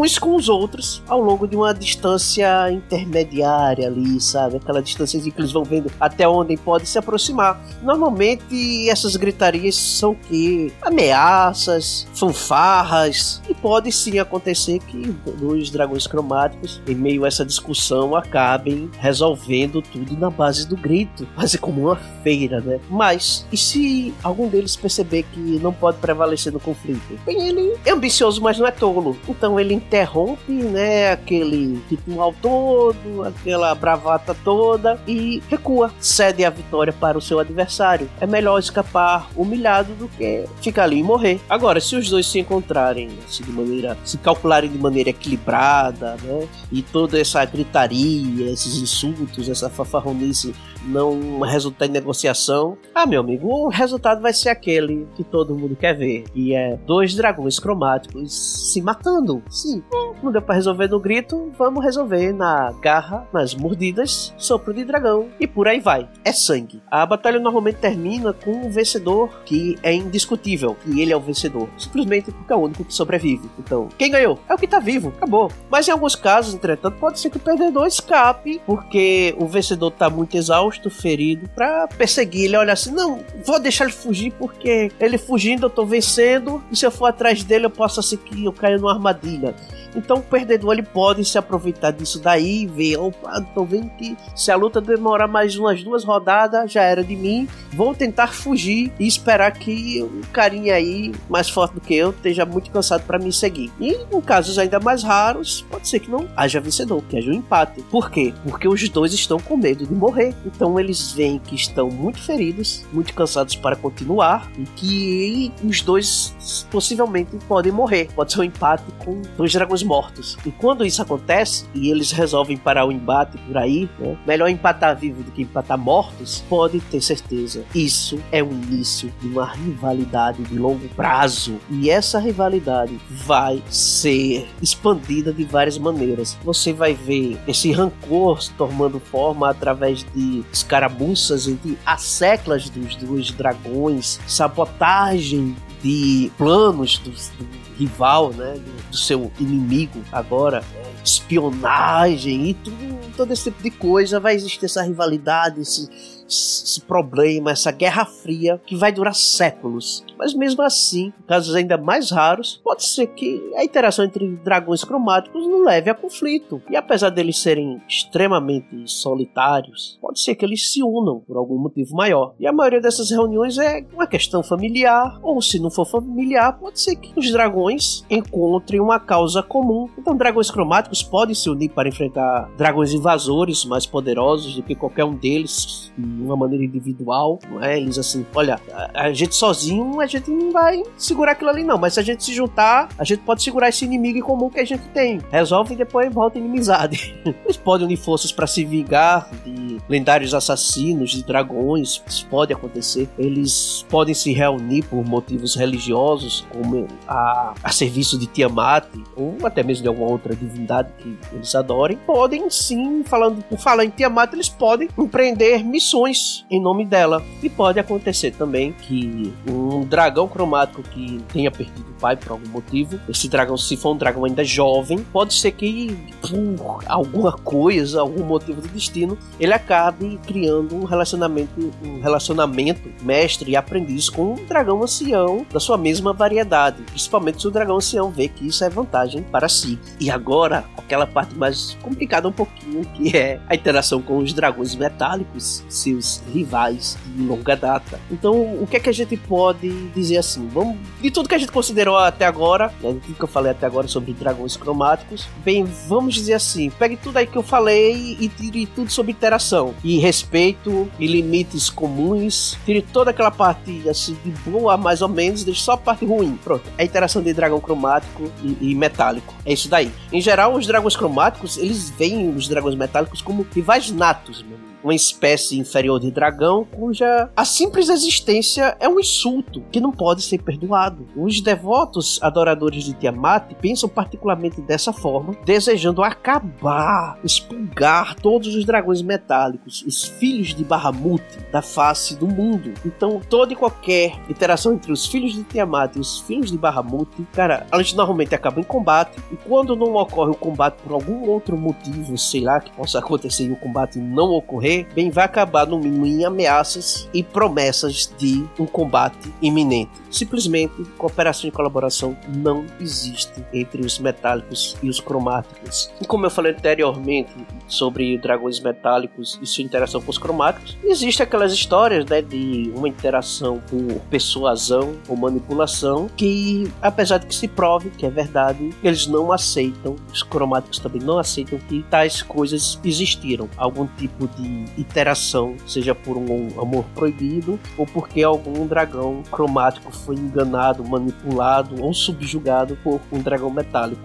uns com os outros ao longo de uma distância intermediária ali, sabe? Aquela distância que eles vão vendo até onde podem se aproximar. Normalmente essas gritarias são que ameaças, fanfarras e pode sim acontecer que dois dragões cromáticos em meio a essa discussão acabem resolvendo tudo na base do grito, quase como uma feira, né? Mas e se algum deles perceber que não pode prevalecer no conflito? Bem, ele é ambicioso, mas não é tolo. Então ele interrompe, né, aquele ritual todo, aquela bravata toda e recua, cede a vitória para o seu adversário. É melhor escapar humilhado do que ficar ali e morrer. Agora, se os dois se encontrarem assim, de maneira. se calcularem de maneira equilibrada, né? E toda essa gritaria, esses insultos, essa fafarronice não resultar em negociação, ah, meu amigo, o resultado vai ser aquele que todo mundo quer ver. E é dois dragões cromáticos se matando. Sim, não deu pra resolver no grito, vamos resolver na garra, nas mordidas, sopro de dragão e por aí vai. É sangue. A batalha normalmente termina com um vencedor que é indiscutível. E ele é o vencedor. Simplesmente porque é o único que sobrevive. Então, quem ganhou? É o que tá vivo. Acabou. Mas em alguns casos, entretanto, pode ser que o perdedor escape porque o vencedor tá muito exausto exausto, ferido, pra perseguir ele. Olha assim, não, vou deixar ele fugir porque ele fugindo eu tô vencendo e se eu for atrás dele eu posso ser que eu caia numa armadilha. Então o perdedor ele pode se aproveitar disso daí e ver, opa, tô vendo que se a luta demorar mais umas duas rodadas, já era de mim. Vou tentar fugir e esperar que um carinha aí, mais forte do que eu, esteja muito cansado para me seguir. E em casos ainda mais raros, pode ser que não haja vencedor, que haja um empate. Por quê? Porque os dois estão com medo de morrer. Então eles veem que estão muito feridos, muito cansados para continuar e que os dois possivelmente podem morrer. Pode ser um empate com dois dragões mortos. E quando isso acontece, e eles resolvem parar o embate por aí, né? melhor empatar vivo do que empatar mortos, pode ter certeza. Isso é o início de uma rivalidade de longo prazo. E essa rivalidade vai ser expandida de várias maneiras. Você vai ver esse rancor se tomando forma através de escaramuças entre as seclas dos dois dragões, sabotagem de planos dos, do rival, né, do, do seu inimigo agora, espionagem e tudo, todo esse tipo de coisa, vai existir essa rivalidade, esse esse problema, essa guerra fria que vai durar séculos. Mas mesmo assim, casos ainda mais raros, pode ser que a interação entre dragões cromáticos não leve a conflito. E apesar deles serem extremamente solitários, pode ser que eles se unam por algum motivo maior. E a maioria dessas reuniões é uma questão familiar, ou se não for familiar, pode ser que os dragões encontrem uma causa comum. Então, dragões cromáticos podem se unir para enfrentar dragões invasores mais poderosos do que qualquer um deles de uma maneira individual, não é? Eles assim, olha, a, a, gente sozinho, a gente não vai segurar aquilo ali não, mas se a gente se juntar, a gente pode segurar esse inimigo em comum que a gente tem. Resolve e depois volta inimizade. [LAUGHS] Eles podem unir forças para se vingar de lendários assassinos, de dragões, isso pode acontecer. Eles podem se reunir por motivos religiosos, como a, a serviço de Tiamat, ou até mesmo de alguma outra divindade que eles adorem. Podem sim, falando por falar em Tiamat, eles podem empreender missões em nome dela. E pode acontecer também que um dragão cromático que tenha perdido o pai por algum motivo, esse dragão, se for um dragão ainda jovem, pode ser que por alguma coisa, algum motivo de destino, ele acabe criando um relacionamento, um relacionamento mestre e aprendiz com um dragão ancião da sua mesma variedade. Principalmente se o dragão ancião vê que isso é vantagem para si. E agora, aquela parte mais complicada um pouquinho, que é a interação com os dragões metálicos, se seus rivais de longa data. Então, o que é que a gente pode dizer assim? Vamos, de tudo que a gente considerou até agora, né, tudo que eu falei até agora sobre dragões cromáticos, bem, vamos dizer assim, pegue tudo aí que eu falei e tire tudo sobre interação e respeito e limites comuns, tire toda aquela parte assim de boa mais ou menos, deixe só a parte ruim. Pronto, é a interação de dragão cromático e, e metálico. É isso daí. Em geral, os dragões cromáticos, eles veem os dragões metálicos como rivais natos, mano uma espécie inferior de dragão cuja a simples existência é um insulto que não pode ser perdoado. Os devotos adoradores de Tiamat pensam particularmente dessa forma, desejando acabar, expulgar todos os dragões metálicos, os filhos de Bahamut, da face do mundo. Então, toda e qualquer interação entre os filhos de Tiamat e os filhos de Bahamut, cara, gente normalmente acaba em combate, e quando não ocorre o combate por algum outro motivo, sei lá, que possa acontecer e o combate não ocorrer, bem vai acabar no mínimo em ameaças e promessas de um combate iminente. Simplesmente, cooperação e colaboração não existe entre os metálicos e os cromáticos. E como eu falei anteriormente sobre dragões metálicos e sua interação com os cromáticos, existe aquelas histórias né, de uma interação por persuasão ou manipulação que, apesar de que se prove que é verdade, eles não aceitam, os cromáticos também não aceitam que tais coisas existiram. Algum tipo de interação, seja por um amor proibido ou porque algum dragão cromático foi enganado, manipulado ou subjugado por um dragão metálico.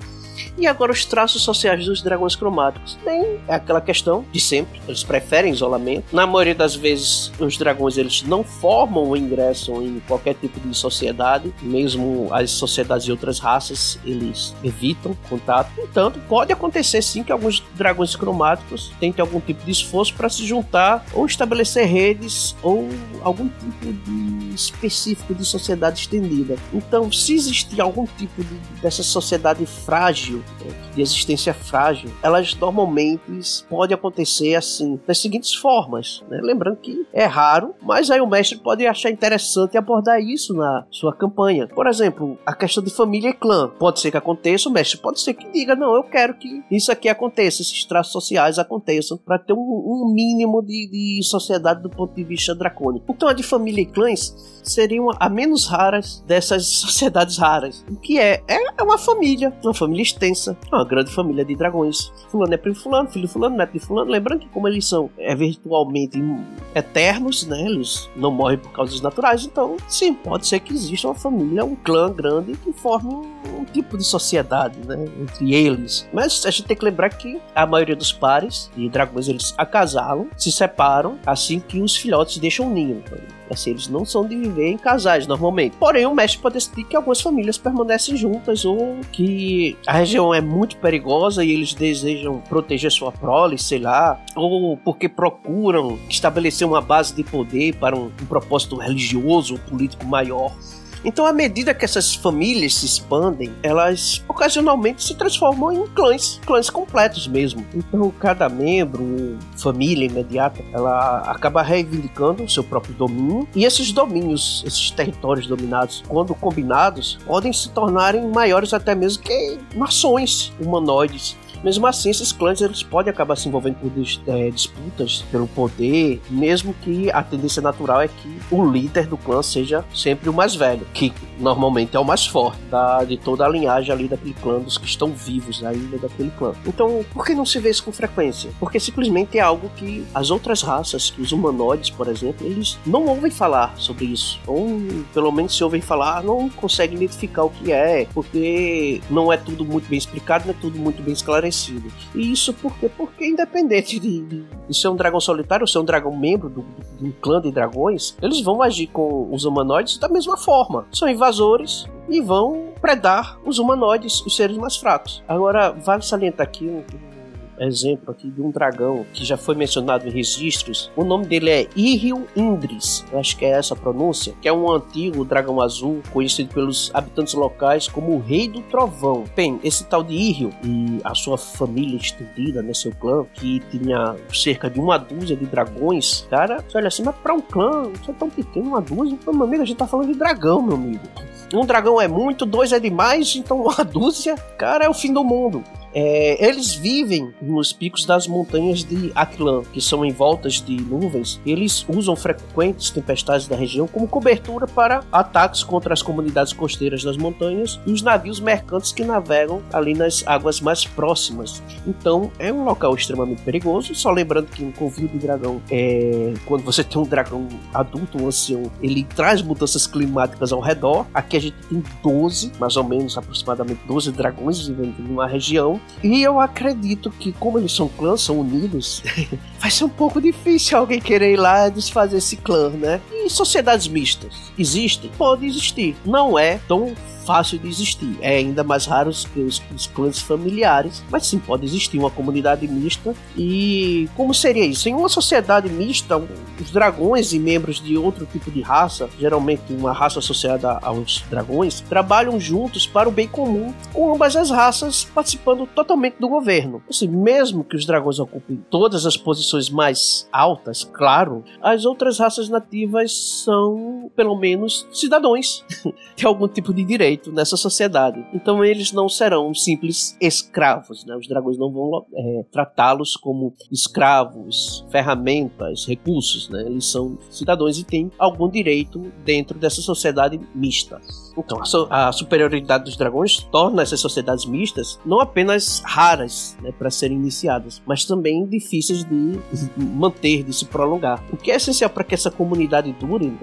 E agora os traços sociais dos dragões cromáticos. Tem aquela questão de sempre, eles preferem isolamento. Na maioria das vezes, os dragões eles não formam ou ingressam em qualquer tipo de sociedade, mesmo as sociedades de outras raças, eles evitam contato. Entanto, pode acontecer sim que alguns dragões cromáticos tentem algum tipo de esforço para se juntar ou estabelecer redes ou algum tipo de específico de sociedade estendida. Então, se existir algum tipo de, dessa sociedade frágil, de existência frágil, elas normalmente pode acontecer assim, das seguintes formas. Né? Lembrando que é raro, mas aí o mestre pode achar interessante abordar isso na sua campanha. Por exemplo, a questão de família e clã. Pode ser que aconteça, o mestre pode ser que diga: não, eu quero que isso aqui aconteça, esses traços sociais aconteçam, para ter um, um mínimo de, de sociedade do ponto de vista dracônico. Então a de família e clãs seriam a menos raras dessas [LAUGHS] sociedades raras. O que é? É uma família, uma família extensa, uma grande família de dragões. Fulano é primo fulano, filho de fulano, neto de fulano. Lembrando que como eles são é, virtualmente eternos, né? Eles não morrem por causas naturais, então sim, pode ser que exista uma família, um clã grande que forme um, tipo de sociedade, né? Entre eles. Mas a gente tem que lembrar que a maioria dos pares de dragões eles acasalam, se separam assim que os filhotes deixam o ninho. Assim, eles não são de viver em casais normalmente. Porém, o mestre pode decidir que algumas famílias permanecem juntas ou que a região é muito perigosa e eles desejam proteger sua prole, sei lá, ou porque procuram estabelecer uma base de poder para um, um propósito religioso ou político maior. Então, à medida que essas famílias se expandem, elas ocasionalmente se transformam em clãs, clãs completos mesmo. Então, cada membro, família imediata, ela acaba reivindicando o seu próprio domínio, e esses domínios, esses territórios dominados, quando combinados, podem se tornarem maiores até mesmo que nações humanoides. Mesmo assim, esses clãs eles podem acabar se envolvendo por é, disputas pelo poder, mesmo que a tendência natural é que o líder do clã seja sempre o mais velho, que normalmente é o mais forte da, de toda a linhagem ali daquele clã, dos que estão vivos ainda daquele clã. Então, por que não se vê isso com frequência? Porque simplesmente é algo que as outras raças, os humanoides, por exemplo, eles não ouvem falar sobre isso. Ou pelo menos se ouvem falar, não conseguem identificar o que é, porque não é tudo muito bem explicado, não é tudo muito bem esclarecido parecido. E isso por quê? Porque independente de, de, ser um dragão solitário ou ser um dragão membro do, de um clã de dragões, eles vão agir com os humanoides da mesma forma. São invasores e vão predar os humanoides, os seres mais fracos. Agora, vale salientar aqui um, exemplo aqui de um dragão que já foi mencionado em registros. O nome dele é Iril Indris, acho que é essa a pronúncia, que é um antigo dragão azul conhecido pelos habitantes locais como o Rei do Trovão. Bem, esse tal de Iril e a sua família estendida, né, seu clã, que tinha cerca de uma dúzia de dragões, cara, olha assim, mas pra um clã, isso é tão pequeno, uma dúzia, meu amigo, a gente tá falando de dragão, meu amigo. Um dragão é muito, dois é demais, então [LAUGHS] uma dúzia, cara, é o fim do mundo. É, eles vivem nos picos das montanhas de Aquilã, que são envoltas de nuvens. Eles usam frequentes tempestades da região como cobertura para ataques contra as comunidades costeiras das montanhas e os navios mercantes que navegam ali nas águas mais próximas. Então é um local extremamente perigoso. Só lembrando que um covil de dragão é quando você tem um dragão adulto, um ancião, ele traz mudanças climáticas ao redor. Aqui a gente tem 12, mais ou menos aproximadamente 12 dragões vivendo uma região e eu acredito que, como eles são clãs, são unidos, [LAUGHS] vai ser um pouco difícil alguém querer ir lá desfazer esse clã, né? E sociedades mistas existem? Pode existir. Não é tão fácil de existir. É ainda mais raro que os, os clãs familiares, mas sim pode existir uma comunidade mista. E como seria isso? Em uma sociedade mista, os dragões e membros de outro tipo de raça, geralmente uma raça associada aos dragões, trabalham juntos para o bem comum, com ambas as raças participando totalmente do governo. Assim, mesmo que os dragões ocupem todas as posições mais altas, claro, as outras raças nativas são, pelo menos, cidadãos. [LAUGHS] Tem algum tipo de direito nessa sociedade. Então eles não serão simples escravos, né? Os dragões não vão é, tratá-los como escravos, ferramentas, recursos, né? Eles são cidadãos e têm algum direito dentro dessa sociedade mista. Então, a, a, superioridade dos dragões torna essas sociedades mistas não apenas raras né, para serem iniciadas, mas também difíceis de [LAUGHS] manter, de se prolongar. O que é essencial para que essa comunidade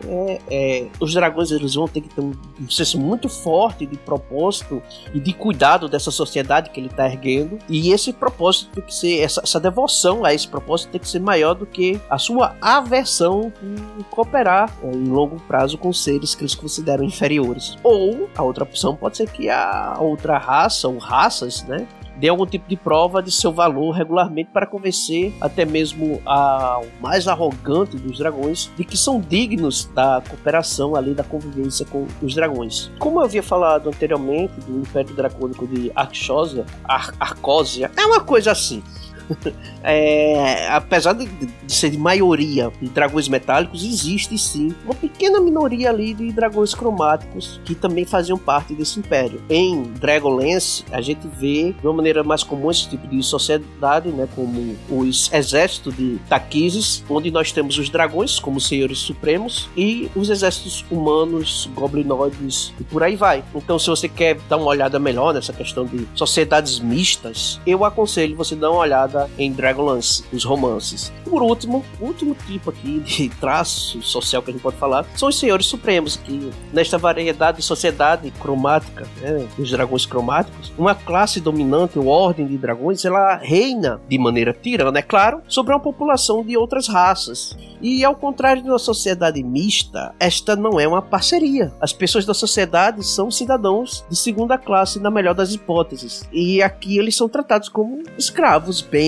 é, é, os dragões eles vão ter que ter um, um senso muito forte de propósito e de cuidado dessa sociedade que ele está erguendo. E esse propósito tem que ser, essa, essa devoção a esse propósito tem que ser maior do que a sua aversão em cooperar é, em longo prazo com seres que eles consideram inferiores. Ou a outra opção pode ser que a outra raça ou raças, né, dê algum tipo de prova de seu valor regularmente para convencer até mesmo o mais arrogante dos dragões de que são dignos da cooperação ali da convivência com os dragões. Como eu havia falado anteriormente do Império Dracônico de Arxósia, Ar Arcósia, é uma coisa assim. [LAUGHS] é, apesar de, de, ser de maioria de dragões metálicos, existe sim uma pequena minoria ali de dragões cromáticos que também faziam parte desse império. Em Dragonlance, a gente vê de uma maneira mais comum esse tipo de sociedade, né, como os exércitos de Taquises, onde nós temos os dragões como senhores supremos e os exércitos humanos, goblinoides e por aí vai. Então, se você quer dar uma olhada melhor nessa questão de sociedades mistas, eu aconselho você dar uma olhada em Dragonlance, os romances. Por último, o último tipo aqui de [LAUGHS] traço social que a gente pode falar são os Senhores Supremos, que nesta variedade de sociedade cromática, né, os dragões cromáticos, uma classe dominante, ou ordem de dragões, ela reina de maneira tirana, é claro, sobre uma população de outras raças. E ao contrário de uma sociedade mista, esta não é uma parceria. As pessoas da sociedade são cidadãos de segunda classe, na melhor das hipóteses. E aqui eles são tratados como escravos, bem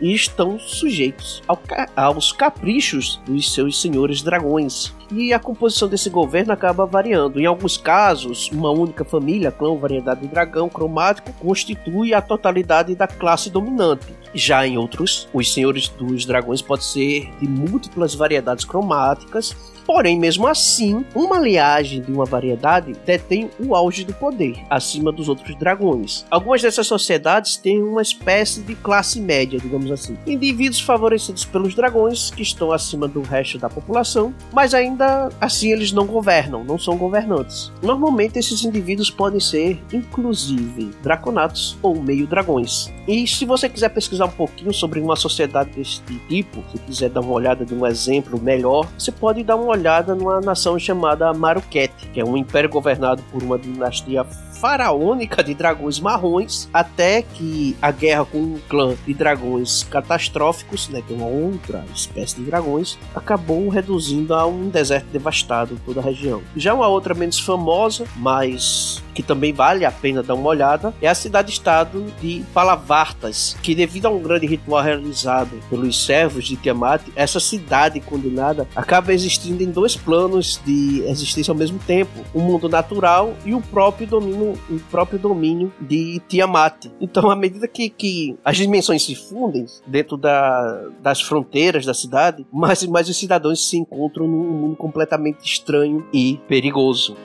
e estão sujeitos ao ca aos caprichos dos seus senhores dragões. E a composição desse governo acaba variando. Em alguns casos, uma única família, clã, variedade de dragão cromático, constitui a totalidade da classe dominante. Já em outros, os senhores dos dragões podem ser de múltiplas variedades cromáticas Porém, mesmo assim, uma liagem de uma variedade detém o auge do poder, acima dos outros dragões. Algumas dessas sociedades têm uma espécie de classe média, digamos assim. Indivíduos favorecidos pelos dragões, que estão acima do resto da população, mas ainda assim eles não governam, não são governantes. Normalmente esses indivíduos podem ser, inclusive, draconatos ou meio-dragões. E se você quiser pesquisar um pouquinho sobre uma sociedade desse tipo, se quiser dar uma olhada de um exemplo melhor, você pode dar uma olhada numa nação chamada Maruquete, que é um império governado por uma dinastia faraônica de dragões marrons, até que a guerra com um clã de dragões catastróficos, né, que é uma outra espécie de dragões, acabou reduzindo a um deserto devastado toda a região. Já uma outra menos famosa, mas que também vale a pena dar uma olhada, é a cidade-estado de Palavartas, que devido a um grande ritual realizado pelos servos de Tiamat, essa cidade condenada acaba existindo em dois planos de existência ao mesmo tempo, o mundo natural e o próprio domínio, o próprio domínio de Tiamat. Então, à medida que, que as dimensões se fundem dentro da, das fronteiras da cidade, mais e mais os cidadãos se encontram num mundo completamente estranho e perigoso.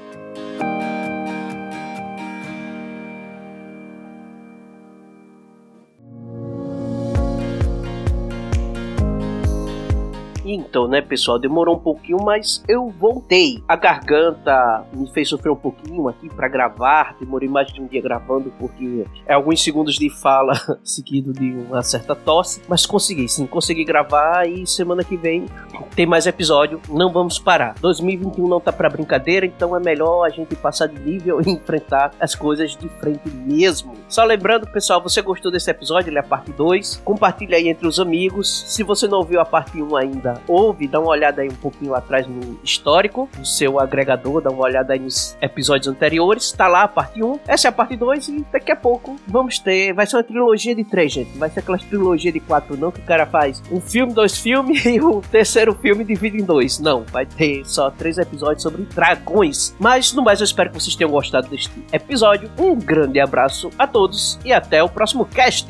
Então, né, pessoal, demorou um pouquinho, mas eu voltei. A garganta me fez sofrer um pouquinho aqui para gravar. Demorei mais de um dia gravando porque é alguns segundos de fala [LAUGHS] seguido de uma certa tosse, mas consegui, sim, consegui gravar e semana que vem tem mais episódio. Não vamos parar. 2021 não tá para brincadeira, então é melhor a gente passar de nível [LAUGHS] e enfrentar as coisas de frente mesmo. Só lembrando, pessoal, você gostou desse episódio, ele é a parte 2. Compartilha aí entre os amigos. Se você não ouviu a parte 1 ainda, ouve, dá uma olhada aí um pouquinho atrás no histórico do seu agregador, dá uma olhada aí nos episódios anteriores, tá lá a parte 1, essa é a parte 2 e daqui a pouco vamos ter, vai ser uma trilogia de 3, gente, vai ser aquela trilogia de 4 não, que o cara faz um filme, dois filmes [LAUGHS] e o terceiro filme divide em dois, não, vai ter só três episódios sobre dragões, mas no mais eu espero que vocês tenham gostado deste episódio, um grande abraço a todos e até o próximo cast!